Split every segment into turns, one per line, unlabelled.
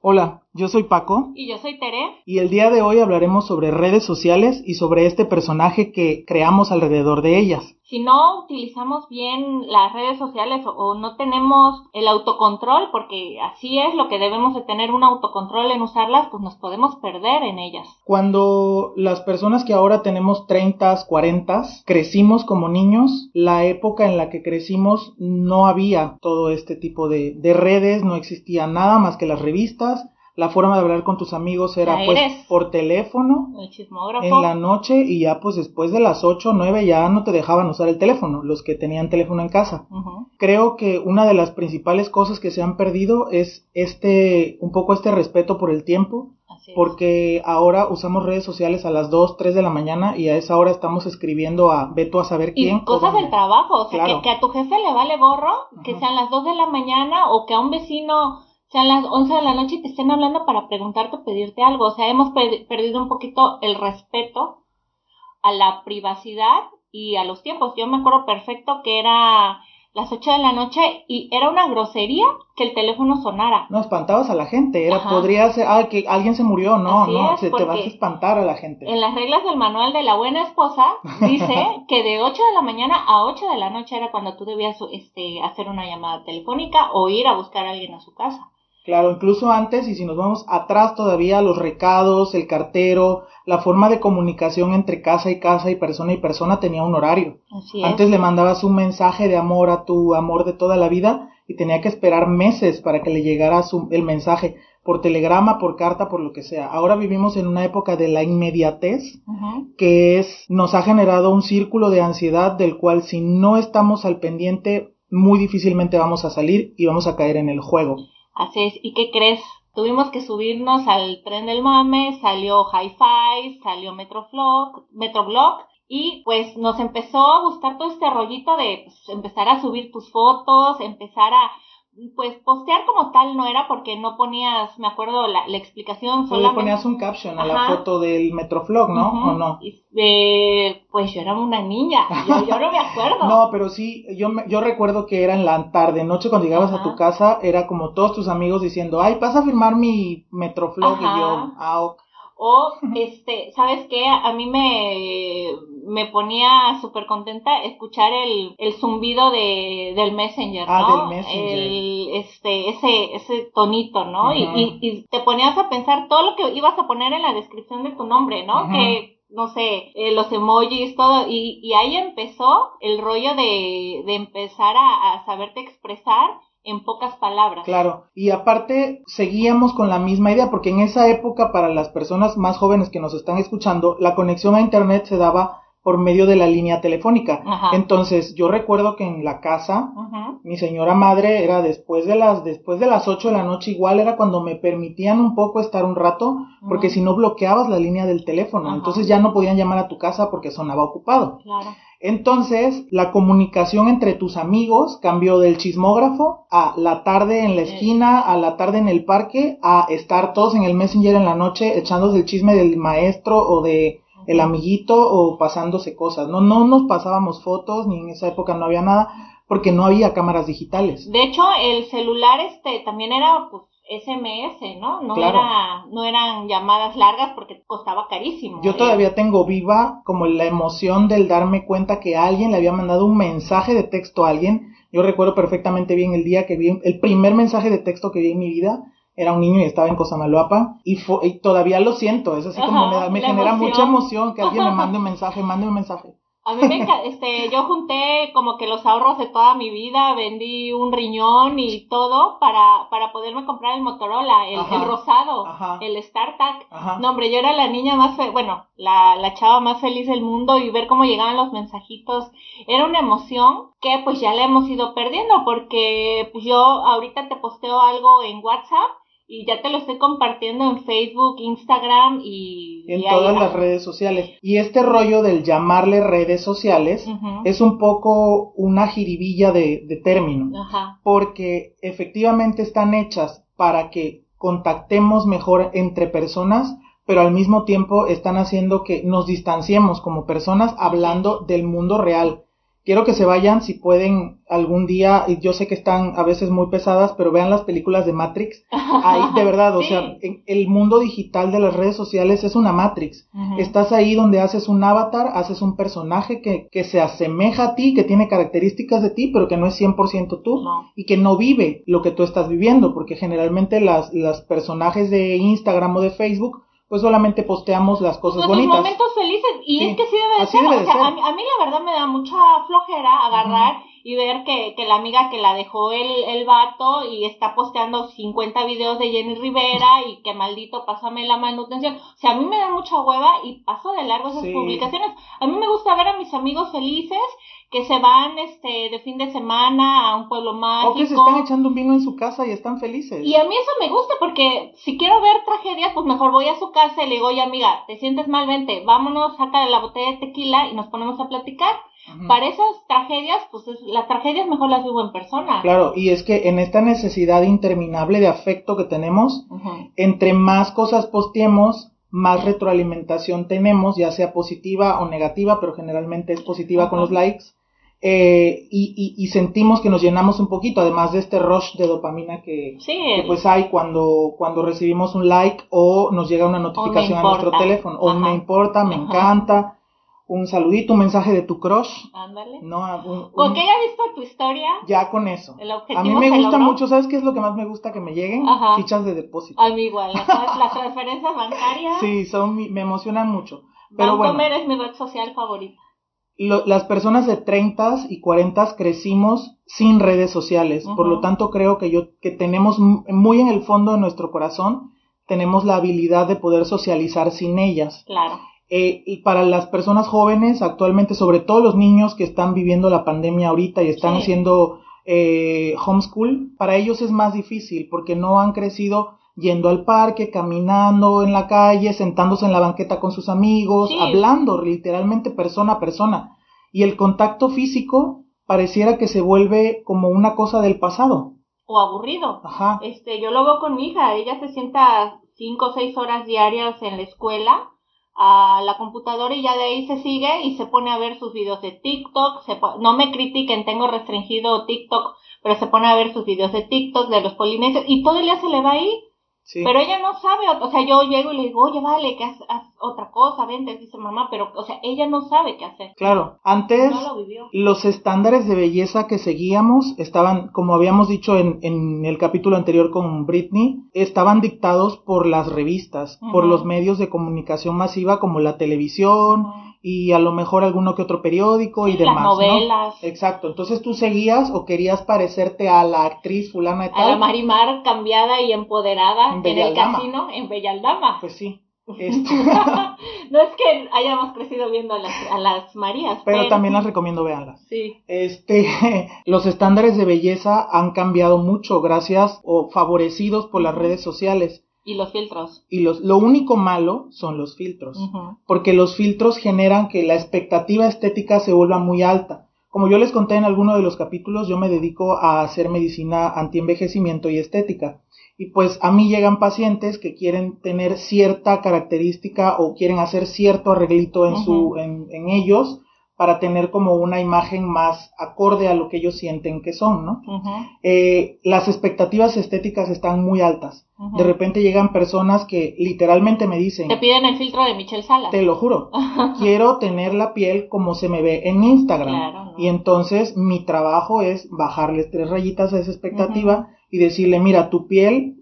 Hola, yo soy Paco.
Y yo soy Tere.
Y el día de hoy hablaremos sobre redes sociales y sobre este personaje que creamos alrededor de ellas
si no utilizamos bien las redes sociales o, no tenemos el autocontrol, porque así es lo que debemos de tener un autocontrol en usarlas, pues nos podemos perder en ellas.
Cuando las personas que ahora tenemos 30, 40, crecimos como niños, la época en la que crecimos no había todo este tipo de, de redes, no existía nada más que las revistas, la forma de hablar con tus amigos era pues por teléfono en la noche y ya pues después de las 8 o 9 ya no te dejaban usar el teléfono, los que tenían teléfono en casa. Creo que una de las principales cosas que se han perdido es este, un poco este respeto por el tiempo. porque ahora usamos redes sociales a las 2, 3 de la mañana y a esa hora estamos escribiendo a Beto a saber quién.
Y cosas del trabajo, o sea, que, que, a tu jefe le vale gorro, que sean las 2 de la mañana o que a un vecino sean las 11 de la noche y te estén hablando para preguntarte o pedirte algo. O sea, hemos perdido un poquito el respeto a la privacidad y a los tiempos. Yo me acuerdo perfecto que era las 8 de la noche y era una grosería que el teléfono sonara.
No, espantabas a la gente, era podría ser, ah, que alguien se murió, no, no, se te vas a espantar a la gente.
En las reglas del manual de la buena esposa dice que de 8 de la mañana a 8 de la noche era cuando tú debías este, hacer una llamada telefónica o ir a buscar a alguien a su casa.
Claro, incluso antes, y si nos vamos atrás todavía, los recados, el cartero, la forma de comunicación entre casa y casa y persona y persona tenía un horario. Antes le mandabas un mensaje de amor a tu amor de toda la vida y tenía que esperar meses para que le llegara su, el mensaje por telegrama, por carta, por lo que sea. Ahora vivimos en una época de la inmediatez que es nos ha generado un círculo de ansiedad del cual si no estamos al pendiente muy difícilmente vamos a salir y vamos a caer en el juego.
Así es, ¿y qué crees? Tuvimos que subirnos al tren del mame, salió Hi-Fi, salió Metroflog, Metroblog y pues nos empezó a gustar todo este rollito de pues, empezar a subir tus fotos, empezar a pues postear como tal no era porque no ponías, me acuerdo la, la explicación
solo ponías un caption a la foto del Metroflog, ¿no? ¿O no?
Eh, pues yo era una niña, yo, no me acuerdo.
no, pero sí, yo, yo recuerdo que era en la tarde, noche cuando llegabas a tu casa, era como todos tus amigos diciendo, ay, vas a firmar mi Metroflog y yo, ah,
o, este, ¿sabes qué? A mí me, me ponía súper contenta escuchar el, el zumbido de, del Messenger,
ah, del Messenger.
El, este, ese, ese tonito, ¿no? y, y, te ponías a pensar todo lo que ibas a poner en la descripción de tu nombre, ¿no? Que no sé, eh, los emojis, todo, y, y ahí empezó el rollo de, de empezar a, a saberte expresar en pocas palabras.
Claro, y aparte seguíamos con la misma idea, porque en esa época para las personas más jóvenes que nos están escuchando, la conexión a Internet se daba por medio de la línea telefónica. Entonces, yo recuerdo que en la casa, mi señora madre era después de las, después de las 8 de la noche, igual era cuando me permitían un poco estar un rato, porque si no bloqueabas la línea del teléfono, entonces ya no podían llamar a tu casa porque sonaba ocupado.
Claro.
Entonces, la comunicación entre tus amigos cambió del chismógrafo a la tarde en la esquina, a la tarde en el parque, a estar todos en el Messenger en la noche echándose el chisme del maestro o de el amiguito o pasándose cosas. No, no nos pasábamos fotos, ni en esa época no había nada, porque no había cámaras digitales.
De hecho, el celular este también era pues SMS, ¿no? No era, no eran llamadas largas porque costaba carísimo.
Yo todavía tengo viva como la emoción del darme cuenta que alguien le había mandado un mensaje de texto a alguien. Yo recuerdo perfectamente bien el día que vi el primer mensaje de texto que vi en mi vida. Era un niño y estaba en Cosamaloapa y, y todavía lo siento, es así como me, me genera mucha emoción que alguien me mande un mensaje, mande un mensaje.
A mí me este, yo junté como que los ahorros de toda mi vida, vendí un riñón y todo para, para poderme comprar el Motorola, el, rosado, el StarTAC. No, hombre, yo era la niña más, bueno, la, la chava más feliz del mundo y ver cómo llegaban los mensajitos. Era una emoción que pues ya la hemos ido perdiendo porque pues yo ahorita te posteo algo en WhatsApp y ya te lo estoy compartiendo en Facebook, Instagram y...
En todas las redes sociales. Y este rollo del llamarle redes sociales es un poco una jiribilla de, de término. Porque efectivamente están hechas para que contactemos mejor entre personas, pero al mismo tiempo están haciendo que nos distanciemos como personas hablando del mundo real quiero que se vayan si pueden algún día, y yo sé que están a veces muy pesadas, pero vean las películas de Matrix. Ahí, de verdad, o sea, el mundo digital de las redes sociales es una Matrix. Estás ahí donde haces un avatar, haces un personaje que, que, se asemeja a ti, que tiene características de ti, pero que no es 100% tú y que no vive lo que tú estás viviendo, porque generalmente las, las personajes de Instagram o de Facebook pues solamente posteamos las cosas
Nuestros
bonitas.
momentos felices, y es que sí debe de ser. o sea, A, mí, a, mí, la verdad me da mucha flojera agarrar y ver que, que la amiga que la dejó el, el vato y está posteando 50 videos de Jenny Rivera y que maldito pásame la manutención. O sea, a mí me da mucha hueva y paso de largo esas publicaciones. A mí me gusta ver a mis amigos felices que se van este de fin de semana a un pueblo mágico.
O que se están echando un vino en su casa y están felices.
Y a mí eso me gusta porque si quiero ver tragedias, pues mejor voy a su casa y le digo, oye amiga, te sientes mal, vente, vámonos, saca la botella de tequila y nos ponemos a platicar. Para esas tragedias, pues las tragedias mejor las vivo en persona.
Claro, y es que en esta necesidad interminable de afecto que tenemos, entre más cosas posteemos, más retroalimentación tenemos, ya sea positiva o negativa, pero generalmente es positiva con los likes. Eh, y, y, sentimos que nos llenamos un poquito, además de este rush de dopamina que, pues hay cuando, cuando recibimos un like o nos llega una notificación a nuestro teléfono, o me importa, me encanta, un saludito, un mensaje de tu crush.
Ándale.
No,
Con que haya visto tu historia.
Ya con eso. a mí me gusta mucho, ¿sabes qué es lo que más me gusta que me lleguen? Fichas de depósito.
A mí igual, las, transferencias bancarias.
Sí, son, me emocionan mucho. Pero
Bancomer es mi red social favorita.
las personas de 30 y 40 crecimos sin redes sociales, por lo tanto creo que yo que tenemos muy en el fondo de nuestro corazón tenemos la habilidad de poder socializar sin ellas.
Claro.
Eh, y para las personas jóvenes, actualmente, sobre todo los niños que están viviendo la pandemia ahorita y están haciendo eh, homeschool, para ellos es más difícil porque no han crecido yendo al parque, caminando en la calle, sentándose en la banqueta con sus amigos, hablando literalmente persona a persona. Y el contacto físico pareciera que se vuelve como una cosa del pasado.
O aburrido.
Ajá.
Este, yo lo veo con mi hija, ella se sienta cinco o seis horas diarias en la escuela a la computadora y ya de ahí se sigue y se pone a ver sus videos de TikTok. Se no me critiquen, tengo restringido TikTok, pero se pone a ver sus videos de TikTok de los polinesios y todo el día se le va ahí pero ella no sabe, o sea, yo llego y le digo, oye, vale, que haz, otra cosa, vente, dice mamá, pero, o sea, ella no sabe qué hacer.
Claro, antes los estándares de belleza que seguíamos estaban, como habíamos dicho en, en el capítulo anterior con Britney, estaban dictados por las revistas, por los medios de comunicación masiva como la televisión, y a lo mejor alguno que otro periódico y demás. Las
novelas.
Exacto. Entonces tú seguías o querías parecerte a la actriz fulana y tal.
A la Marimar cambiada y empoderada en, el casino en Bellaldama.
Pues sí.
no es que hayamos crecido viendo a las, a las Marías.
Pero, también las recomiendo, veanlas.
Sí.
Este, los estándares de belleza han cambiado mucho gracias o favorecidos por las redes sociales.
Y los filtros.
Y los, lo único malo son los filtros, porque los filtros generan que la expectativa estética se vuelva muy alta. Como yo les conté en alguno de los capítulos, yo me dedico a hacer medicina antienvejecimiento y estética. Y pues a mí llegan pacientes que quieren tener cierta característica o quieren hacer cierto arreglito en, su, en, en ellos para tener como una imagen más acorde a lo que ellos sienten que son, ¿no? Eh, las expectativas estéticas están muy altas. De repente llegan personas que literalmente me dicen...
Te piden el filtro de Michelle Salas.
Te lo juro. quiero tener la piel como se me ve en Instagram. Y entonces mi trabajo es bajarles tres rayitas a esa expectativa y decirle, mira, tu piel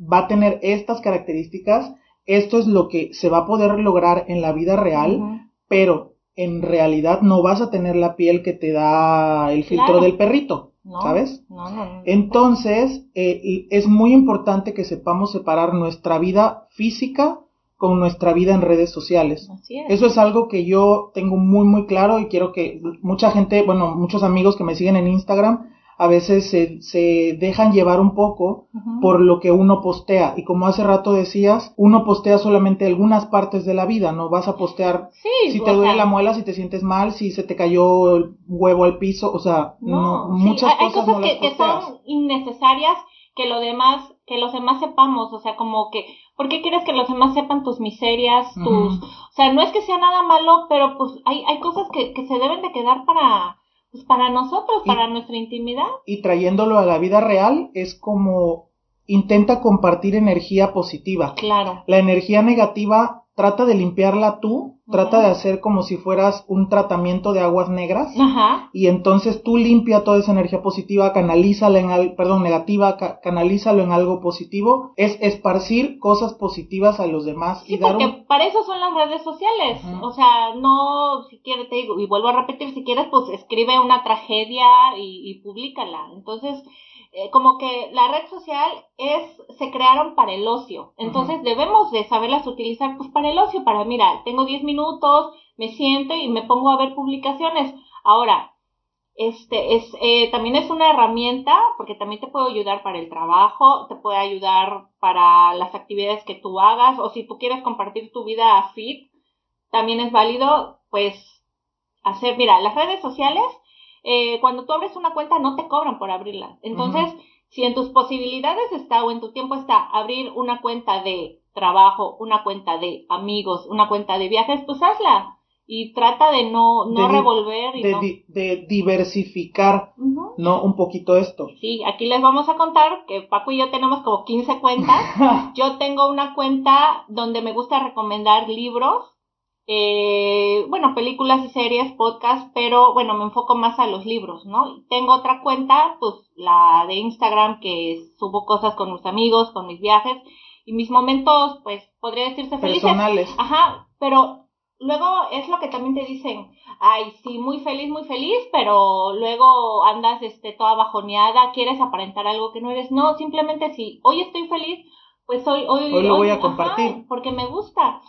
va a tener estas características, esto es lo que se va a poder lograr en la vida real, pero en realidad no vas a tener la piel que te da el filtro del perrito, ¿sabes?
No, no,
Entonces, eh, es muy importante que sepamos separar nuestra vida física con nuestra vida en redes sociales. Eso es algo que yo tengo muy, muy claro y quiero que mucha gente, bueno, muchos amigos que me siguen en Instagram, a veces se, se dejan llevar un poco por lo que uno postea. Y como hace rato decías, uno postea solamente algunas partes de la vida, no vas a postear si te duele la muela, si te sientes mal, si se te cayó el huevo al piso, o sea, no, muchas cosas, no
que, que son innecesarias que lo demás que los demás sepamos, o sea, como que, ¿por qué quieres que los demás sepan tus miserias, tus, o sea, no es que sea nada malo, pero pues hay, hay cosas que, que se deben de quedar para, pues para nosotros, para nuestra intimidad.
Y trayéndolo a la vida real es como intenta compartir energía positiva.
Claro.
La energía negativa trata de limpiarla tú, trata de hacer como si fueras un tratamiento de aguas negras. Ajá. Y entonces tú limpia toda esa energía positiva, canalízala en algo, perdón, negativa, canalízalo en algo positivo. Es esparcir cosas positivas a los demás.
y dar porque para eso son las redes sociales. O sea, no, si quieres, te digo, y vuelvo a repetir, si quieres, pues escribe una tragedia y, y públicala. Entonces, eh, como que la red social es, se crearon para el ocio. Entonces debemos de saberlas utilizar pues para el ocio, para, mira, tengo 10 minutos, me siento y me pongo a ver publicaciones. Ahora, este es, eh, también es una herramienta porque también te puede ayudar para el trabajo, te puede ayudar para las actividades que tú hagas o si tú quieres compartir tu vida fit, también es válido pues hacer, mira, las redes sociales eh, cuando tú abres una cuenta no te cobran por abrirla. Entonces, si en tus posibilidades está o en tu tiempo está abrir una cuenta de trabajo, una cuenta de amigos, una cuenta de viajes, pues hazla. Y trata de no, no revolver. Y
de, de, diversificar, ¿no? Un poquito esto.
Sí, aquí les vamos a contar que Paco y yo tenemos como 15 cuentas. yo tengo una cuenta donde me gusta recomendar libros eh, bueno, películas y series, podcast, pero bueno, me enfoco más a los libros, ¿no? Tengo otra cuenta, pues la de Instagram, que subo cosas con mis amigos, con mis viajes y mis momentos, pues podría decirse felices.
Personales.
Ajá, pero luego es lo que también te dicen, ay, sí, muy feliz, muy feliz, pero luego andas este, toda bajoneada, quieres aparentar algo que no eres. No, simplemente si hoy estoy feliz, pues hoy, hoy,
hoy lo voy a compartir.
porque me gusta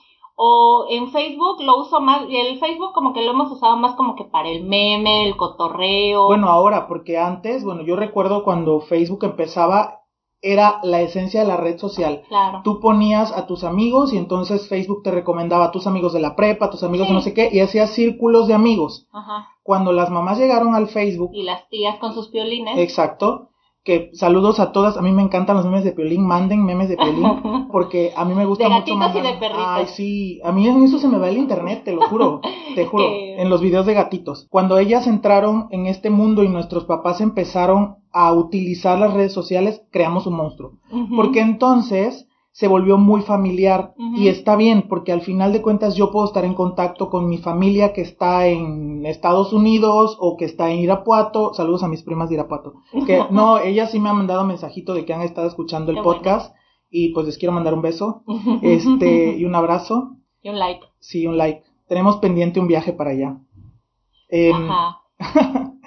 o en Facebook lo uso más, y el Facebook como que lo hemos usado más como que para el meme, el cotorreo.
Bueno, ahora, porque antes, bueno, yo recuerdo cuando Facebook empezaba, era la esencia de la red social.
Claro.
Tú ponías a tus amigos y entonces Facebook te recomendaba a tus amigos de la prepa, a tus amigos de no sé qué, y hacías círculos de amigos. Ajá. Cuando las mamás llegaron al Facebook.
Y las tías con sus violines.
Exacto que saludos a todas, a mí me encantan los memes de Piolín, manden memes de Piolín, porque a mí me gusta
de
mucho
más. y de perritos.
Ay, sí, a mí en eso se me va el internet, te lo juro, te juro, en los videos de gatitos. Cuando ellas entraron en este mundo y nuestros papás empezaron a utilizar las redes sociales, creamos un monstruo. Porque entonces se volvió muy familiar y está bien porque al final de cuentas yo puedo estar en contacto con mi familia que está en Estados Unidos o que está en Irapuato, saludos a mis primas de Irapuato, que no, ellas sí me han mandado mensajito de que han estado escuchando el podcast y pues les quiero mandar un beso, este y un abrazo
y un like.
Sí, un like. Tenemos pendiente un viaje para allá. Em, Ajá.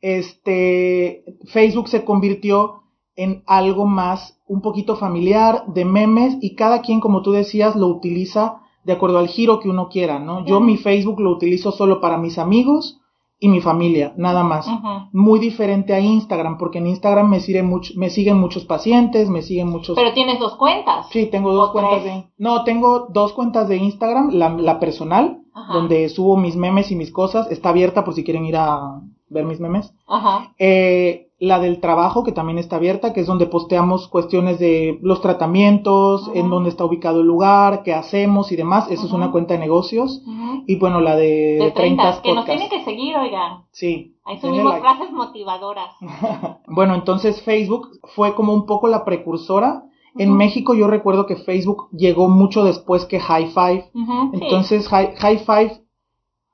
este Facebook se convirtió en algo más un poquito familiar, de memes, y cada quien, como tú decías, lo utiliza de acuerdo al giro que uno quiera, ¿no? Yo mi Facebook lo utilizo solo para mis amigos y mi familia, nada más. Muy diferente a Instagram, porque en Instagram me mucho, me siguen muchos pacientes, me siguen muchos...
Pero tienes dos cuentas.
Sí, tengo dos cuentas de... No, tengo dos cuentas de Instagram, la, la personal, donde subo mis memes y mis cosas, está abierta por si quieren ir a ver mis memes. Ajá. Eh, la del trabajo, que también está abierta, que es donde posteamos cuestiones de los tratamientos, en dónde está ubicado el lugar, qué hacemos y demás. Eso es una cuenta de negocios. Y bueno, la de,
de 30, que nos tienen que seguir, oigan.
Sí.
Ahí subimos frases motivadoras.
bueno, entonces Facebook fue como un poco la precursora. En México yo recuerdo que Facebook llegó mucho después que High Five. entonces High, High Five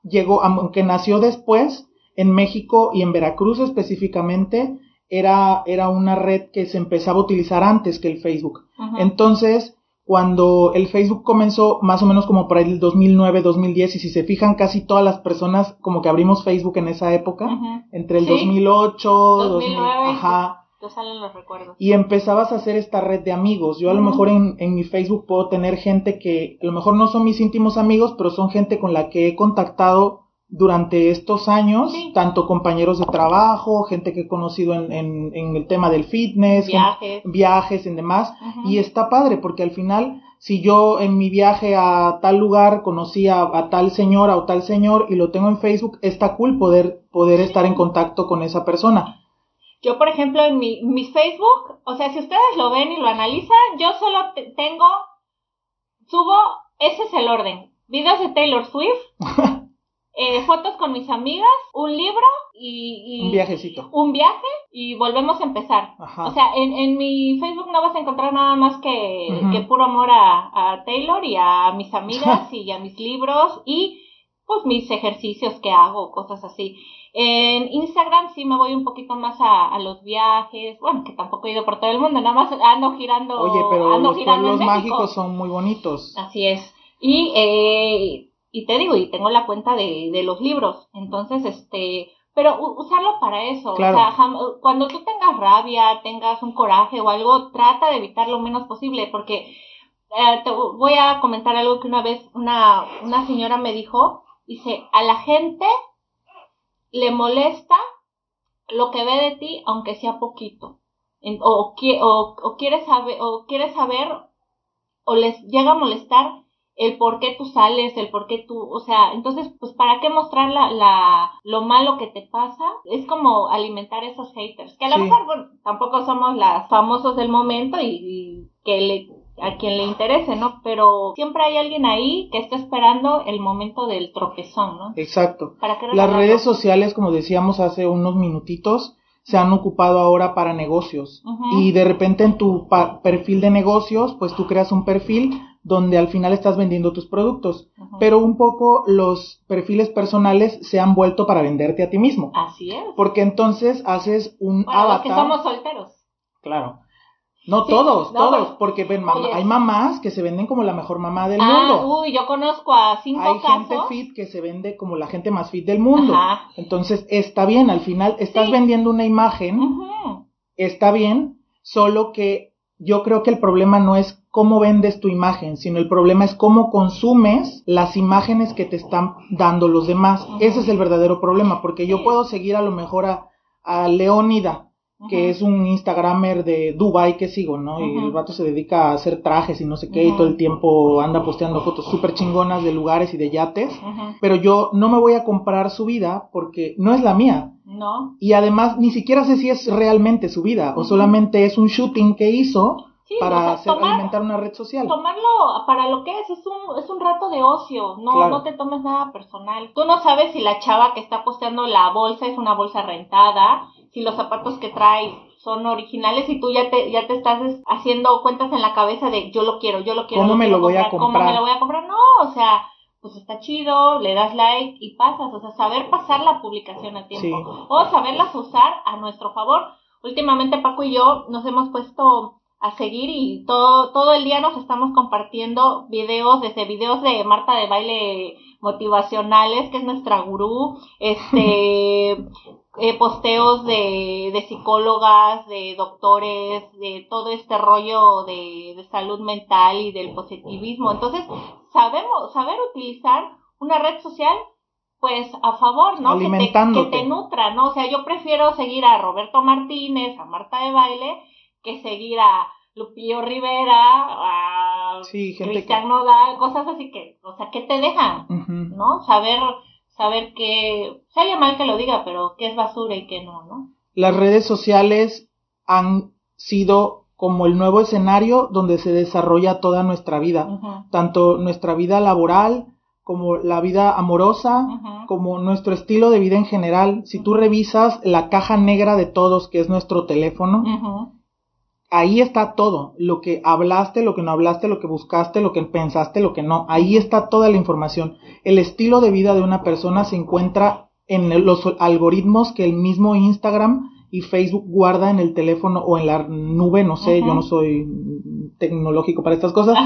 llegó, aunque nació después, en México y en Veracruz específicamente era, era una red que se empezaba a utilizar antes que el Facebook. Entonces, cuando el Facebook comenzó más o menos como para el 2009, 2010, y si se fijan, casi todas las personas como que abrimos Facebook en esa época, entre el 2008,
2009, ajá. salen los recuerdos.
Y empezabas a hacer esta red de amigos. Yo a lo mejor en, en, mi Facebook puedo tener gente que a lo mejor no son mis íntimos amigos, pero son gente con la que he contactado durante estos años, tanto compañeros de trabajo, gente que he conocido en, en, el tema del fitness,
viajes,
viajes y demás, y está padre porque al final, si yo en mi viaje a tal lugar conocí a, tal señora o tal señor y lo tengo en Facebook, está cool poder, poder estar en contacto con esa persona.
Yo, por ejemplo, en mi, mi Facebook, o sea, si ustedes lo ven y lo analizan, yo solo tengo, subo, ese es el orden, videos de Taylor Swift, eh, fotos con mis amigas, un libro y,
un viajecito.
Un viaje y volvemos a empezar. O sea, en, en mi Facebook no vas a encontrar nada más que, que puro amor a, a Taylor y a mis amigas y a mis libros y pues mis ejercicios que hago, cosas así. En Instagram sí me voy un poquito más a, los viajes, bueno, que tampoco he ido por todo el mundo, nada más ando girando.
Oye, pero los pueblos mágicos son muy bonitos.
Así es. Y eh, y te digo, y tengo la cuenta de, de los libros, entonces, este, pero usarlo para eso, o sea, cuando tú tengas rabia, tengas un coraje o algo, trata de evitar lo menos posible, porque eh, te voy a comentar algo que una vez una, una señora me dijo, dice, a la gente le molesta lo que ve de ti, aunque sea poquito, o, o, o quiere saber, o quiere saber, o les llega a molestar el por qué tú sales, el por qué tú, o sea, entonces, pues, ¿para qué mostrar la, la, lo malo que te pasa? Es como alimentar esos haters, que a lo mejor, bueno, tampoco somos las famosos del momento y, que le, a quien le interese, ¿no? Pero siempre hay alguien ahí que está esperando el momento del tropezón, ¿no?
Exacto. Las redes sociales, como decíamos hace unos minutitos, se han ocupado ahora para negocios. Y de repente en tu perfil de negocios, pues tú creas un perfil donde al final estás vendiendo tus productos, pero un poco los perfiles personales se han vuelto para venderte a ti mismo.
Así es.
Porque entonces haces un avatar.
que somos solteros.
Claro. No todos, todos, porque ven, hay mamás que se venden como la mejor mamá del ah, mundo.
Uy, yo conozco a cinco
Hay gente fit que se vende como la gente más fit del mundo. Entonces, está bien, al final estás vendiendo una imagen, está bien, solo que yo creo que el problema no es cómo vendes tu imagen, sino el problema es cómo consumes las imágenes que te están dando los demás. Ese es el verdadero problema, porque yo puedo seguir a lo mejor a, a Leónida, que es un Instagramer de Dubai que sigo, ¿no? Y el vato se dedica a hacer trajes y no sé qué, y todo el tiempo anda posteando fotos súper chingonas de lugares y de yates, pero yo no me voy a comprar su vida porque no es la mía.
No.
Y además ni siquiera sé si es realmente su vida o solamente es un shooting que hizo para hacer, alimentar una red social.
Tomarlo para lo que es, es un, es un rato de ocio, no, no te tomes nada personal. Tú no sabes si la chava que está posteando la bolsa es una bolsa rentada, si los zapatos que trae son originales y tú ya te, ya te estás haciendo cuentas en la cabeza de yo lo quiero, yo lo quiero.
¿Cómo me lo voy a comprar?
¿Cómo me lo voy a comprar? No, o sea, pues está chido, le das like y pasas, o sea, saber pasar la publicación a tiempo o saberlas usar a nuestro favor. Últimamente Paco y yo nos hemos puesto a seguir y todo, todo el día nos estamos compartiendo videos, desde videos de Marta de baile motivacionales, que es nuestra gurú, este, eh, posteos de, de psicólogas, de doctores, de todo este rollo de, de salud mental y del positivismo. Entonces, sabemos, saber utilizar una red social pues a favor, ¿no? Que te, que te nutra, ¿no? O sea, yo prefiero seguir a Roberto Martínez, a Marta de Baile, que seguir a Lupillo Rivera, a Cristian Nodal, cosas así que, o sea, ¿qué te dejan? ¿No? Saber, saber que, sale mal que lo diga, pero qué es basura y qué no, ¿no?
Las redes sociales han sido como el nuevo escenario donde se desarrolla toda nuestra vida, tanto nuestra vida laboral, como la vida amorosa, como nuestro estilo de vida en general. Si tú revisas la caja negra de todos, que es nuestro teléfono, ahí está todo, lo que hablaste, lo que no hablaste, lo que buscaste, lo que pensaste, lo que no, ahí está toda la información. El estilo de vida de una persona se encuentra en los algoritmos que el mismo Instagram y Facebook guarda en el teléfono o en la nube, no sé, yo no soy tecnológico para estas cosas,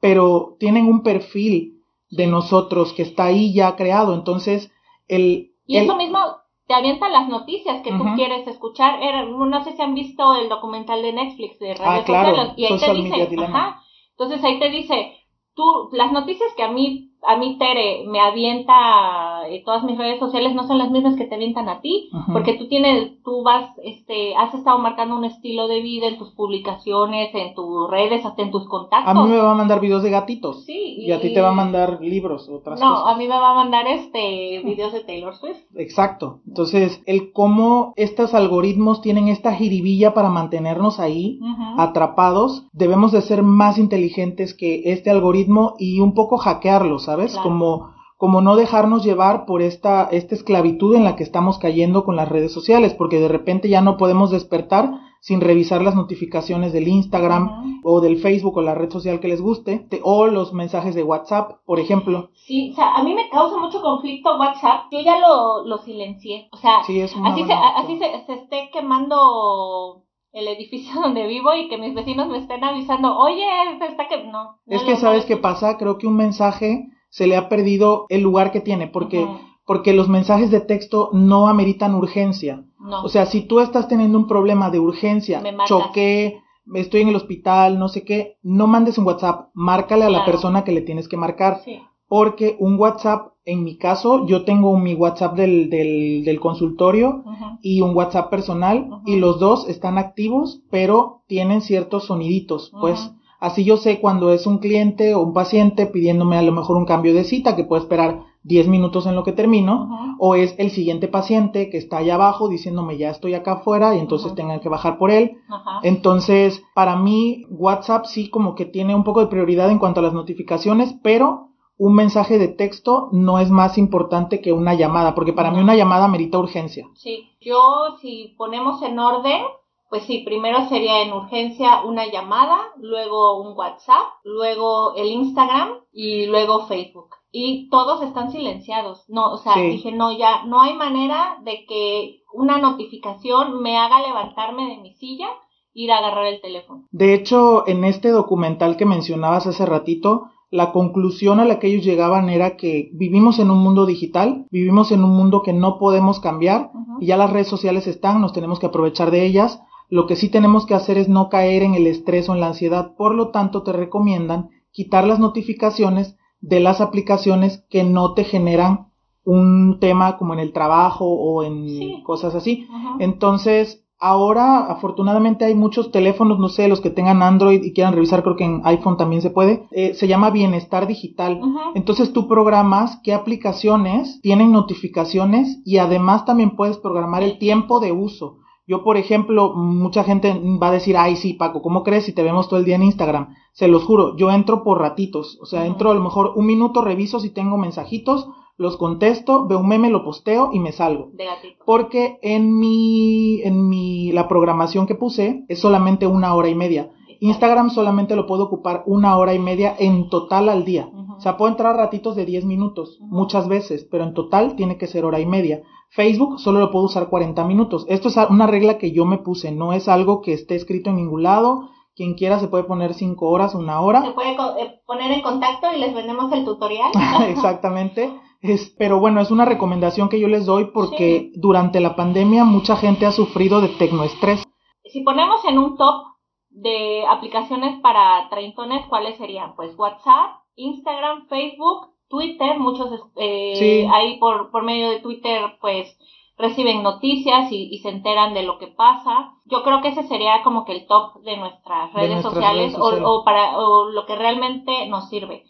pero tienen un perfil de nosotros que está ahí ya creado, entonces el...
Y eso mismo te avientan las noticias que tú quieres escuchar. Era, no sé si han visto el documental de Netflix de redes
ah,
y ahí te dice, ajá, entonces ahí te dice, tú, las noticias que a mí a mí Tere me avienta eh, todas mis redes sociales no son las mismas que te avientan a ti, porque tú tienes, tú vas, este, has estado marcando un estilo de vida en tus publicaciones, en tus redes, hasta en tus contactos.
A mí me va a mandar videos de gatitos.
Sí.
Y, a ti te va a mandar libros, otras cosas.
No, a mí me va a mandar este videos de Taylor Swift.
Exacto. Entonces, el cómo estos algoritmos tienen esta jiribilla para mantenernos ahí atrapados, debemos de ser más inteligentes que este algoritmo y un poco hackearlo, ¿sabes? Como, como no dejarnos llevar por esta, esta esclavitud en la que estamos cayendo con las redes sociales, porque de repente ya no podemos despertar sin revisar las notificaciones del Instagram o del Facebook o la red social que les guste, o los mensajes de WhatsApp, por ejemplo.
Sí, o sea, a mí me causa mucho conflicto WhatsApp. Yo ya lo, lo silencié. O sea, así, se, así se, se esté quemando el edificio donde vivo y que mis vecinos me estén avisando, oye, está que no.
es que sabes qué pasa, creo que un mensaje se le ha perdido el lugar que tiene, porque, porque los mensajes de texto no ameritan urgencia. O sea, si tú estás teniendo un problema de urgencia, choqué, estoy en el hospital, no sé qué, no mandes un WhatsApp, márcale a la persona que le tienes que marcar. Porque un WhatsApp, en mi caso, yo tengo mi WhatsApp del, del, del consultorio y un WhatsApp personal y los dos están activos, pero tienen ciertos soniditos, pues Así yo sé cuando es un cliente o un paciente pidiéndome a lo mejor un cambio de cita que puede esperar 10 minutos en lo que termino, o es el siguiente paciente que está allá abajo diciéndome ya estoy acá afuera y entonces tengan que bajar por él. Entonces, para mí, WhatsApp sí como que tiene un poco de prioridad en cuanto a las notificaciones, pero un mensaje de texto no es más importante que una llamada, porque para mí una llamada merita urgencia.
Sí, yo si ponemos en orden, pues sí, primero sería en urgencia una llamada, luego un WhatsApp, luego el Instagram y luego Facebook. Y todos están silenciados. No, o sea, dije, no, ya no hay manera de que una notificación me haga levantarme de mi silla ir a agarrar el teléfono.
De hecho, en este documental que mencionabas hace ratito, la conclusión a la que ellos llegaban era que vivimos en un mundo digital, vivimos en un mundo que no podemos cambiar y ya las redes sociales están, nos tenemos que aprovechar de ellas, lo que sí tenemos que hacer es no caer en el estrés o en la ansiedad. Por lo tanto, te recomiendan quitar las notificaciones de las aplicaciones que no te generan un tema como en el trabajo o en cosas así. Entonces, ahora afortunadamente hay muchos teléfonos, no sé, los que tengan Android y quieran revisar, creo que en iPhone también se puede. Eh, se llama Bienestar Digital. Entonces tú programas qué aplicaciones tienen notificaciones y además también puedes programar el tiempo de uso. Yo, por ejemplo, mucha gente va a decir, ay, sí, Paco, ¿cómo crees si te vemos todo el día en Instagram? Se los juro, yo entro por ratitos, o sea, entro a lo mejor un minuto, reviso si tengo mensajitos, los contesto, veo un meme, lo posteo y me salgo.
De gatito.
Porque en mi, en mi, la programación que puse es solamente una hora y media. Instagram solamente lo puedo ocupar una hora y media en total al día. O sea, puedo entrar ratitos de 10 minutos, muchas veces, pero en total tiene que ser hora y media. Facebook solo lo puedo usar 40 minutos. Esto es una regla que yo me puse, no es algo que esté escrito en ningún lado. Quien quiera se puede poner 5 horas, una hora.
Se puede eh, poner en contacto y les vendemos el tutorial.
Exactamente. Es, pero bueno, es una recomendación que yo les doy porque durante la pandemia mucha gente ha sufrido de tecnoestrés.
Si ponemos en un top de aplicaciones para treintones, ¿cuáles serían? Pues WhatsApp, Instagram, Facebook, Twitter, muchos eh, ahí por, por medio de Twitter pues reciben noticias y, se enteran de lo que pasa. Yo creo que ese sería como que el top de nuestras redes, sociales, O, para o lo que realmente nos sirve.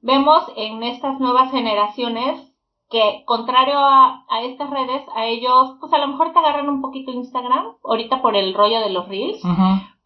Vemos en estas nuevas generaciones que contrario a, a, estas redes, a ellos, pues a lo mejor te agarran un poquito Instagram, ahorita por el rollo de los reels,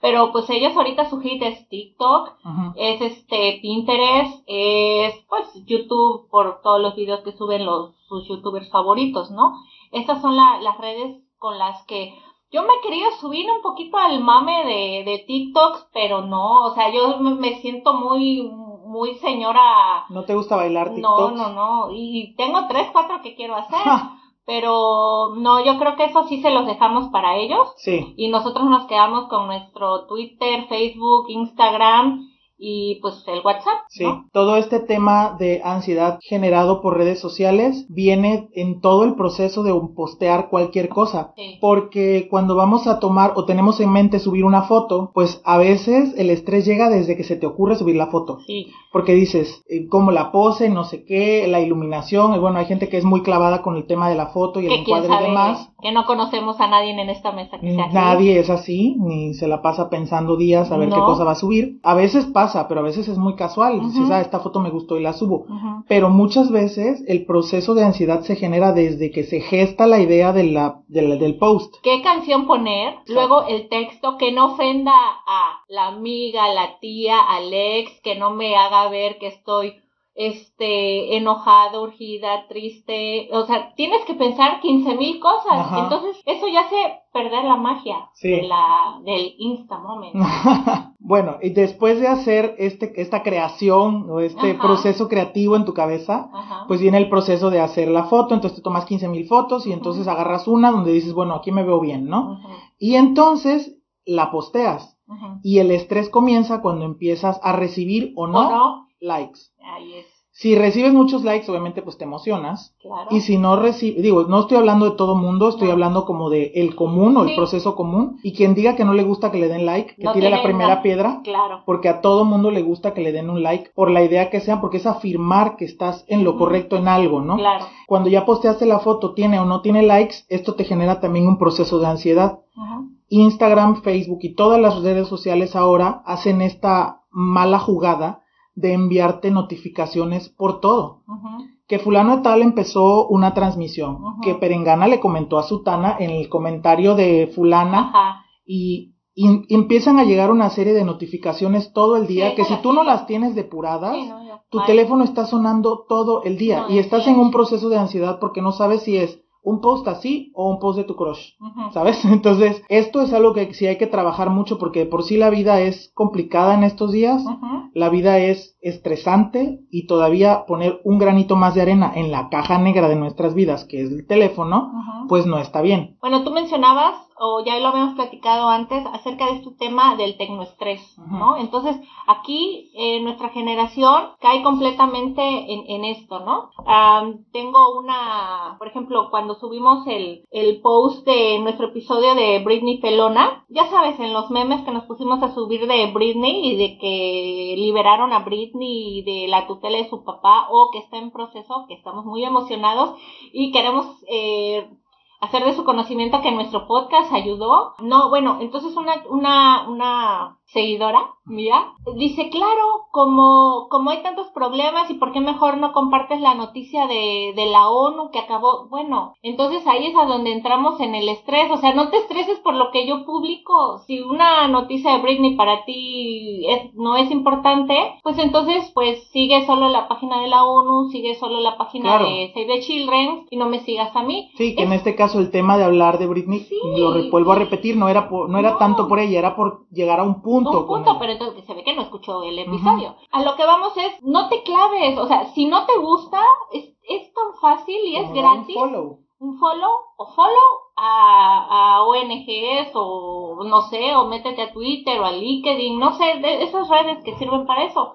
pero pues ellos ahorita su hit es TikTok, es este Pinterest, es pues YouTube por todos los videos que suben los sus youtubers favoritos, ¿no? Estas son las redes con las que yo me he querido subir un poquito al mame de, de TikToks, pero no, o sea, yo me siento muy, muy señora.
¿No te gusta bailar TikToks?
No, no, no, y tengo tres, cuatro que quiero hacer. pero no, yo creo que eso sí se los dejamos para ellos.
Sí.
Y nosotros nos quedamos con nuestro Twitter, Facebook, Instagram y pues el WhatsApp.
Sí, todo este tema de ansiedad generado por redes sociales viene en todo el proceso de postear cualquier cosa. Porque cuando vamos a tomar o tenemos en mente subir una foto, pues a veces el estrés llega desde que se te ocurre subir la foto.
Sí.
Porque dices, eh, como la pose, no sé qué, la iluminación, bueno, hay gente que es muy clavada con el tema de la foto y el encuadre y demás.
Que no conocemos a nadie en esta mesa que sea
Nadie es así, ni se la pasa pensando días a ver qué cosa va a subir. A veces pasa pero a veces es muy casual. Dices, ah, esta foto me gustó y la subo. Pero muchas veces el proceso de ansiedad se genera desde que se gesta la idea de la, del post.
¿Qué canción poner? Luego el texto que no ofenda a la amiga, la tía, al ex, que no me haga ver que estoy este, enojada, urgida, triste, o sea, tienes que pensar 15 mil cosas, entonces eso ya hace perder la magia de la, del Insta Moment.
bueno, y después de hacer este, esta creación o este proceso creativo en tu cabeza, pues viene el proceso de hacer la foto, entonces te tomas 15 mil fotos y entonces agarras una donde dices, bueno, aquí me veo bien, ¿no? Y entonces la posteas. Y el estrés comienza cuando empiezas a recibir o no, likes.
Ahí es.
Si recibes muchos likes, obviamente pues te emocionas. Claro. Y si no recibes, digo, no estoy hablando de todo mundo, estoy hablando como de el común o el proceso común. Y quien diga que no le gusta que le den like, que tire la primera piedra.
Claro.
Porque a todo mundo le gusta que le den un like por la idea que sea, porque es afirmar que estás en lo correcto en algo, ¿no?
Claro.
Cuando ya posteaste la foto, tiene o no tiene likes, esto te genera también un proceso de ansiedad. Instagram, Facebook y todas las redes sociales ahora hacen esta mala jugada de enviarte notificaciones por todo. Que fulano tal empezó una transmisión, que Perengana le comentó a Sutana en el comentario de fulana y, empiezan a llegar una serie de notificaciones todo el día que si tú no las tienes depuradas, tu teléfono está sonando todo el día y estás en un proceso de ansiedad porque no sabes si es un post así o un post de tu crush, ¿sabes? Entonces, esto es algo que sí hay que trabajar mucho porque por sí la vida es complicada en estos días, la vida es estresante y todavía poner un granito más de arena en la caja negra de nuestras vidas, que es el teléfono, pues no está bien.
Bueno, tú mencionabas o ya lo habíamos platicado antes acerca de este tema del tecnoestrés, ¿no? Entonces, aquí eh, nuestra generación cae completamente en, en esto, ¿no? tengo una, por ejemplo, cuando subimos el, el post de nuestro episodio de Britney Pelona, ya sabes, en los memes que nos pusimos a subir de Britney y de que liberaron a Britney de la tutela de su papá o que está en proceso, que estamos muy emocionados y queremos eh, hacer de su conocimiento que nuestro podcast ayudó. No, bueno, entonces una, una, una seguidora mía dice, claro, como, como hay tantos problemas y por qué mejor no compartes la noticia de, de la ONU que acabó. Bueno, entonces ahí es a donde entramos en el estrés. O sea, no te estreses por lo que yo publico. Si una noticia de Britney para ti es, no es importante, pues entonces pues sigue solo la página de la ONU, sigue solo la página de Save the Children y no me sigas a mí.
Sí, que en este caso el tema de hablar de Britney, lo vuelvo a repetir, no era, no era tanto por ella, era por llegar a un punto
un punto, pero entonces se ve que no escuchó el episodio. A lo que vamos es, no te claves, o sea, si no te gusta, es, es tan fácil y es gratis.
Un follow.
Un follow o follow a, a ONGs o no sé, o métete a Twitter o a LinkedIn, no sé, de esas redes que sirven para eso.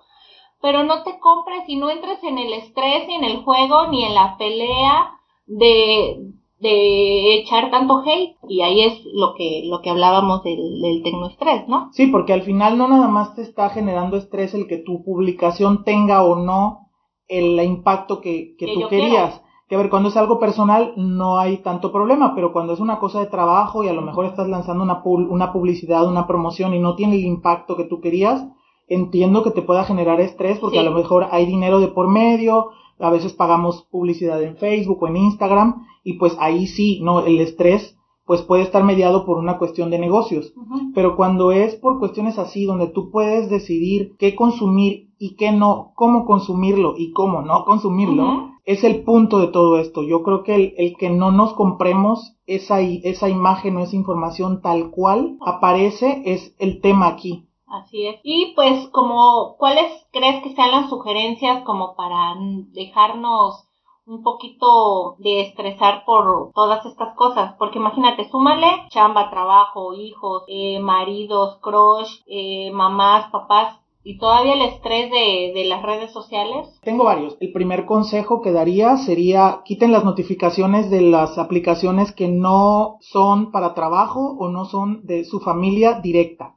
Pero no te compres y no entres en el estrés, ni en el juego, ni en la pelea de, de echar tanto hate y ahí es lo que lo que hablábamos del, del tecnoestrés, ¿no?
Sí, porque al final no nada más te está generando estrés el que tu publicación tenga o no el impacto que, que, tú querías. Que a ver, cuando es algo personal no hay tanto problema, pero cuando es una cosa de trabajo y a lo mejor estás lanzando una, una publicidad, una promoción y no tiene el impacto que tú querías, entiendo que te pueda generar estrés porque a lo mejor hay dinero de por medio, a veces pagamos publicidad en Facebook o en Instagram y pues ahí sí, no, el estrés pues puede estar mediado por una cuestión de negocios. Pero cuando es por cuestiones así, donde tú puedes decidir qué consumir y qué no, cómo consumirlo y cómo no consumirlo, es el punto de todo esto. Yo creo que el, el, que no nos compremos esa, esa imagen o esa información tal cual aparece es el tema aquí.
Así es. Y pues como, ¿cuáles crees que sean las sugerencias como para dejarnos un poquito de estresar por todas estas cosas, porque imagínate, súmale chamba, trabajo, hijos, eh, maridos, crush, eh, mamás, papás, y todavía el estrés de, de, las redes sociales?
Tengo varios. El primer consejo que daría sería quiten las notificaciones de las aplicaciones que no son para trabajo o no son de su familia directa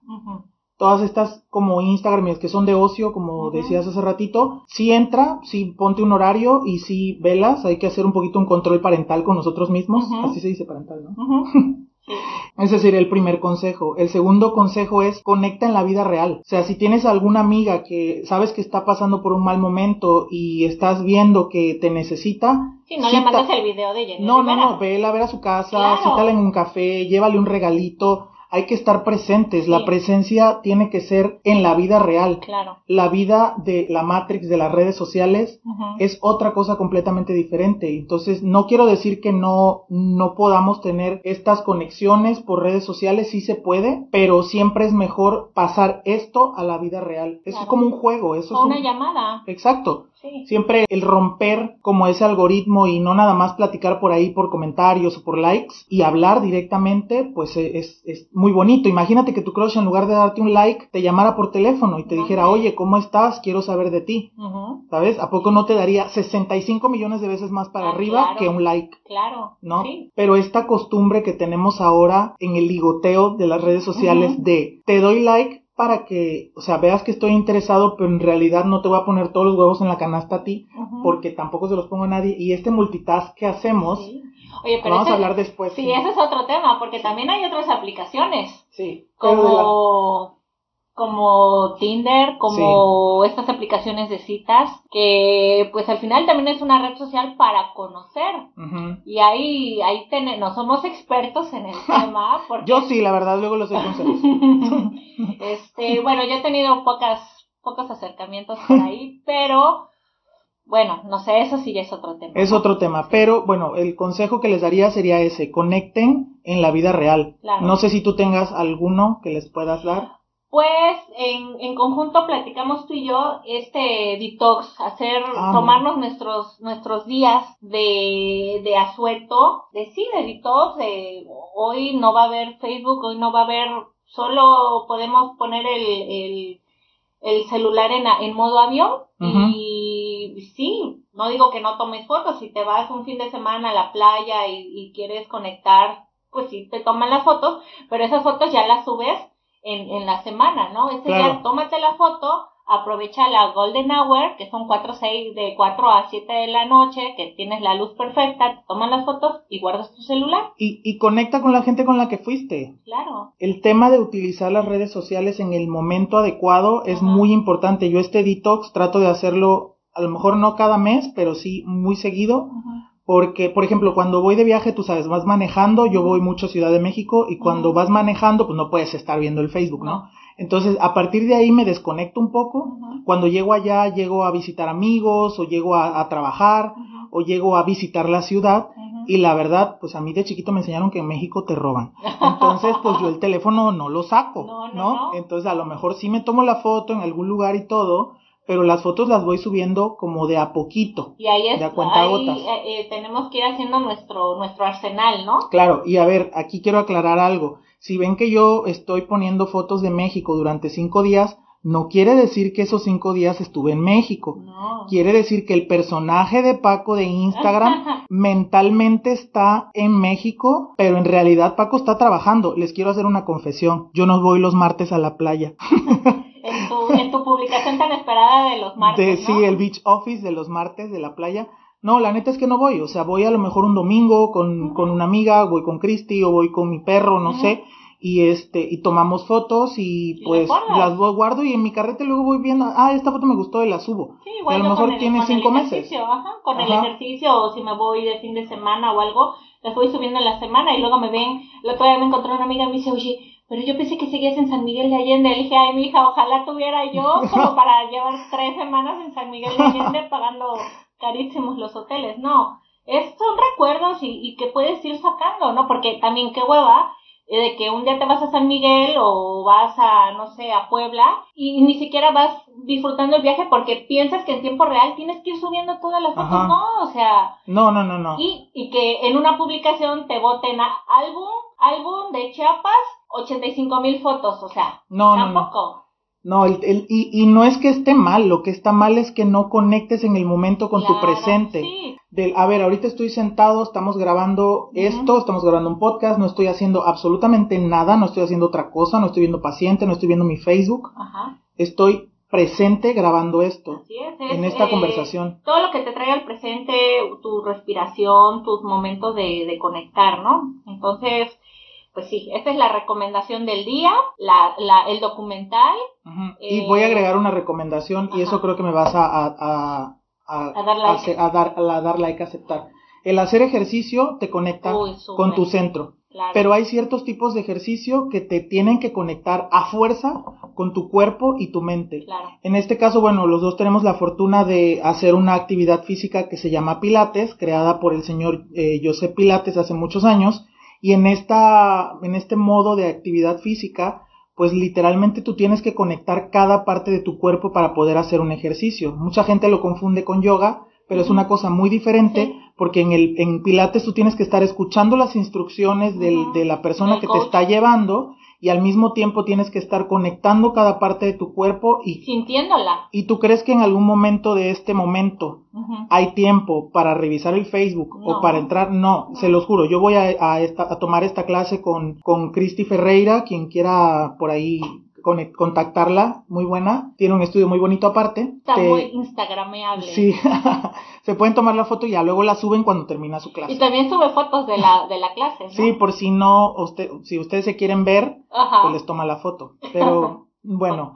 todas estas como Instagram que son de ocio, como decías hace ratito, si entra, si ponte un horario y si velas, hay que hacer un poquito un control parental con nosotros mismos, así se dice parental, ¿no? Ese sería el primer consejo. El segundo consejo es conecta en la vida real. O sea, si tienes alguna amiga que sabes que está pasando por un mal momento y estás viendo que te necesita.
Sí, no le mandas el video de ella.
No, no, no, vela a ver a su casa, cítala en un café, llévale un regalito, hay que estar presentes. La presencia tiene que ser en la vida real.
Claro.
La vida de la Matrix de las redes sociales es otra cosa completamente diferente. Entonces, no quiero decir que no, no podamos tener estas conexiones por redes sociales, sí se puede, pero siempre es mejor pasar esto a la vida real. Eso es como un juego, eso
es
una
llamada.
Exacto. Siempre el romper como ese algoritmo y no nada más platicar por ahí por comentarios o por likes y hablar directamente, pues e, es, es muy bonito. Imagínate que tu crush en lugar de darte un like te llamara por teléfono y te dijera, oye, ¿cómo estás? Quiero saber de ti. ¿Sabes? ¿A poco no te daría 65 millones de veces más para ah, arriba que un like?
Claro.
¿No? Pero esta costumbre que tenemos ahora en el ligoteo de las redes sociales de te doy like para que, o sea, veas que estoy interesado, pero en realidad no te voy a poner todos los huevos en la canasta a ti, porque tampoco se los pongo a nadie. Y este multitask que hacemos,
Oye, pero
vamos a hablar después.
Sí, ese es otro tema, porque también hay otras aplicaciones.
Sí.
Como como Tinder, como estas aplicaciones de citas, que pues al final también es una red social para conocer. Y ahí, ahí no somos expertos en el tema. Porque...
Yo sí, la verdad, luego los soy
este, bueno, yo he tenido pocas, pocos acercamientos por ahí, pero bueno, no sé, eso sí ya es otro tema.
Es otro tema, pero bueno, el consejo que les daría sería ese, conecten en la vida real. No sé si tú tengas alguno que les puedas dar.
Pues en, en conjunto platicamos tú y yo este detox, hacer, ah, tomarnos nuestros, nuestros días de, de asueto, de sí, de detox, de hoy no va a haber Facebook, hoy no va a haber, solo podemos poner el, el, el celular en, en modo avión y sí, no digo que no tomes fotos, si te vas un fin de semana a la playa y, y quieres conectar, pues sí, te toman las fotos, pero esas fotos ya las subes en, en la semana, ¿no? Ese día tómate la foto, aprovecha la golden hour, que son 4, 6, de 4 a 7 de la noche, que tienes la luz perfecta, tomas las fotos y guardas tu celular.
Y, y conecta con la gente con la que fuiste.
Claro.
El tema de utilizar las redes sociales en el momento adecuado es muy importante. Yo este detox trato de hacerlo, a lo mejor no cada mes, pero sí muy seguido. Porque, por ejemplo, cuando voy de viaje, tú sabes, vas manejando, yo voy mucho a Ciudad de México y cuando vas manejando, pues no puedes estar viendo el Facebook, ¿no? Entonces, a partir de ahí me desconecto un poco. Cuando llego allá, llego a visitar amigos o llego a, trabajar o llego a visitar la ciudad. Y la verdad, pues a mí de chiquito me enseñaron que en México te roban. Entonces, pues yo el teléfono no lo saco, ¿no? Entonces, a lo mejor sí me tomo la foto en algún lugar y todo, pero las fotos las voy subiendo como de a poquito.
Y ahí, es, de eh, eh, tenemos que ir haciendo nuestro, nuestro arsenal, ¿no?
Claro, y a ver, aquí quiero aclarar algo. Si ven que yo estoy poniendo fotos de México durante cinco días, no quiere decir que esos cinco días estuve en México.
No.
Quiere decir que el personaje de Paco de Instagram mentalmente está en México, pero en realidad Paco está trabajando. Les quiero hacer una confesión. Yo no voy los martes a la playa.
en, tu, en tu publicación tan esperada de los martes.
Sí, el beach office de los martes de la playa. No, la neta es que no voy. O sea, voy a lo mejor un domingo con, con una amiga, voy con Cristi o voy con mi perro, no sé. Y este, y tomamos fotos y pues las guardo y en mi carrete luego voy viendo, ah, esta foto me gustó y la subo.
Sí, igual y a lo mejor tiene cinco meses. Ajá, con el ejercicio o si me voy de fin de semana o algo, las voy subiendo en la semana y luego me ven, la otra vez me encontré una amiga y me dice, oye, pero yo pensé que seguías en San Miguel de Allende. Le dije, ay, mi hija, ojalá tuviera yo como para llevar tres semanas en San Miguel de Allende pagando carísimos los hoteles. No, es, son recuerdos y, y que puedes ir sacando, ¿no? Porque también qué hueva eh, de que un día te vas a San Miguel o vas a, no sé, a Puebla y ni siquiera vas disfrutando el viaje porque piensas que en tiempo real tienes que ir subiendo todas las fotos, no, o sea...
No, no, no, no.
Y, y que en una publicación te voten álbum, álbum de Chiapas, 85 mil fotos, o sea, no, tampoco.
No, el, el, y, y, no es que esté mal, lo que está mal es que no conectes en el momento con tu presente.
Sí.
Del, a ver, ahorita estoy sentado, estamos grabando esto, estamos grabando un podcast, no estoy haciendo absolutamente nada, no estoy haciendo otra cosa, no estoy viendo paciente, no estoy viendo mi Facebook.
Ajá.
Estoy presente grabando esto.
Así es,
en esta
eh,
conversación.
Todo lo que te trae al presente, tu respiración, tus momentos de, de conectar, ¿no? Entonces, pues sí, esa es la recomendación del día, la, la, el documental.
Y voy a agregar una recomendación y eso creo que me vas a, a,
a, dar like.
A, dar, a dar like, aceptar. El hacer ejercicio te conecta con tu centro. Pero hay ciertos tipos de ejercicio que te tienen que conectar a fuerza con tu cuerpo y tu mente. En este caso, bueno, los dos tenemos la fortuna de hacer una actividad física que se llama Pilates, creada por el señor eh, Josep Pilates hace muchos años. Y en esta, en este modo de actividad física, pues literalmente tú tienes que conectar cada parte de tu cuerpo para poder hacer un ejercicio. Mucha gente lo confunde con yoga, pero es una cosa muy diferente porque en el en Pilates tú tienes que estar escuchando las instrucciones del, de la persona que te está llevando y al mismo tiempo tienes que estar conectando cada parte de tu cuerpo y
sintiéndola.
¿Y tú crees que en algún momento de este momento hay tiempo para revisar el Facebook o para entrar? No, se los juro, yo voy a, a, a tomar esta clase con, con Cristi Ferreira, quien quiera por ahí contactarla, muy buena, tiene un estudio muy bonito aparte.
Está muy instagrameable.
Sí, se pueden tomar la foto y ya luego la suben cuando termina su clase.
Y también sube fotos de la, de la clase, ¿no?
Sí, por si no, usted, si ustedes se quieren ver, pues les toma la foto. Pero bueno,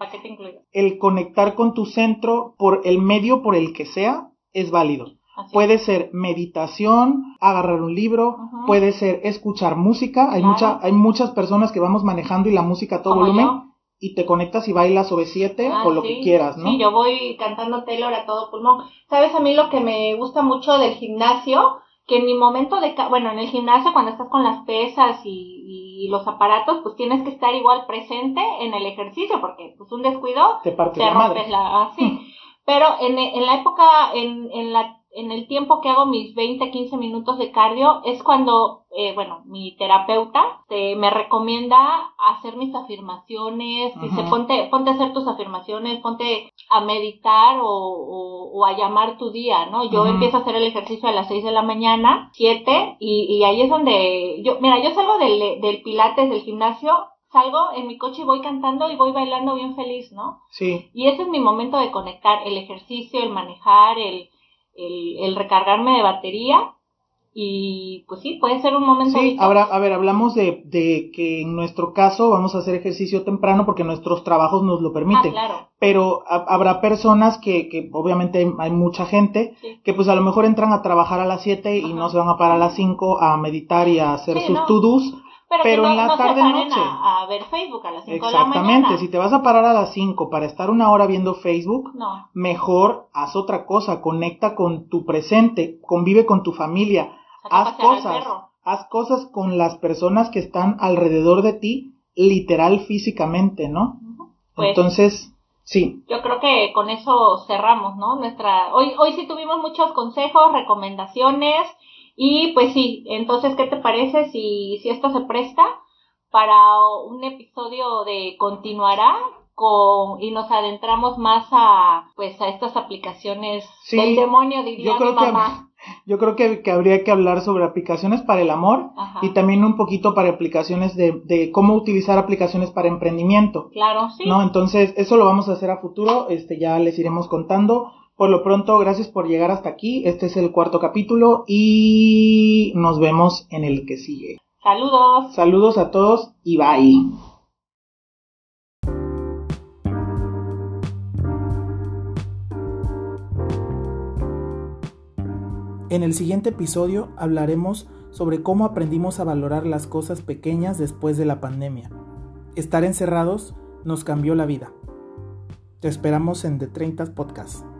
el conectar con tu centro por el medio por el que sea es válido. puede ser meditación, agarrar un libro, puede ser escuchar música. Hay mucha, hay muchas personas que vamos manejando y la música a todo volumen y te conectas y bailas OV7 ah, o lo que quieras, ¿no?
Sí, yo voy cantando Taylor a todo pulmón. ¿Sabes a mí lo que me gusta mucho del gimnasio? Que en mi momento de, bueno, en el gimnasio cuando estás con las pesas y, y los aparatos, pues tienes que estar igual presente en el ejercicio, porque pues un descuido
te, parte te rompes
la, ah, sí. Pero en, en la época, en, en la en el tiempo que hago mis 20, 15 minutos de cardio es cuando, eh, bueno, mi terapeuta te, me recomienda hacer mis afirmaciones, dice, ponte, ponte a hacer tus afirmaciones, ponte a meditar o, o, a llamar tu día, ¿no? Yo empiezo a hacer el ejercicio a las 6 de la mañana, 7, y, y ahí es donde yo, mira, yo salgo del, del pilates, del gimnasio, salgo en mi coche y voy cantando y voy bailando bien feliz, ¿no?
Sí.
Y ese es mi momento de conectar el ejercicio, el manejar, el el, recargarme de batería y pues sí, puede ser un momento.
Sí, ahora, a ver, hablamos de, de, que en nuestro caso vamos a hacer ejercicio temprano porque nuestros trabajos nos lo permiten.
Ah, claro.
Pero habrá personas que, que obviamente hay, mucha gente que pues a lo mejor entran a trabajar a las 7 y no se van a parar a las 5 a meditar y a hacer sus to-dos
pero, en la tarde noche. A, ver Facebook a las 5 de la mañana. Exactamente,
si te vas a parar a las 5 para estar una hora viendo Facebook, mejor haz otra cosa, conecta con tu presente, convive con tu familia, haz cosas, haz cosas con las personas que están alrededor de ti, literal físicamente, ¿no? Pues Entonces, sí.
Yo creo que con eso cerramos, ¿no? Nuestra hoy hoy sí tuvimos muchos consejos, recomendaciones y pues sí, entonces, ¿qué te parece si, si esto se presta para un episodio de continuará con, y nos adentramos más a pues a estas aplicaciones del demonio diría yo creo mi mamá.
Que, yo creo que, que, habría que hablar sobre aplicaciones para el amor y también un poquito para aplicaciones de, de cómo utilizar aplicaciones para emprendimiento.
Claro, sí.
¿No? Entonces, eso lo vamos a hacer a futuro, este ya les iremos contando. Por lo pronto, gracias por llegar hasta aquí. Este es el cuarto capítulo y nos vemos en el que sigue.
Saludos.
Saludos a todos y bye. En el siguiente episodio hablaremos sobre cómo aprendimos a valorar las cosas pequeñas después de la pandemia. Estar encerrados nos cambió la vida. Te esperamos en The 30 Podcast.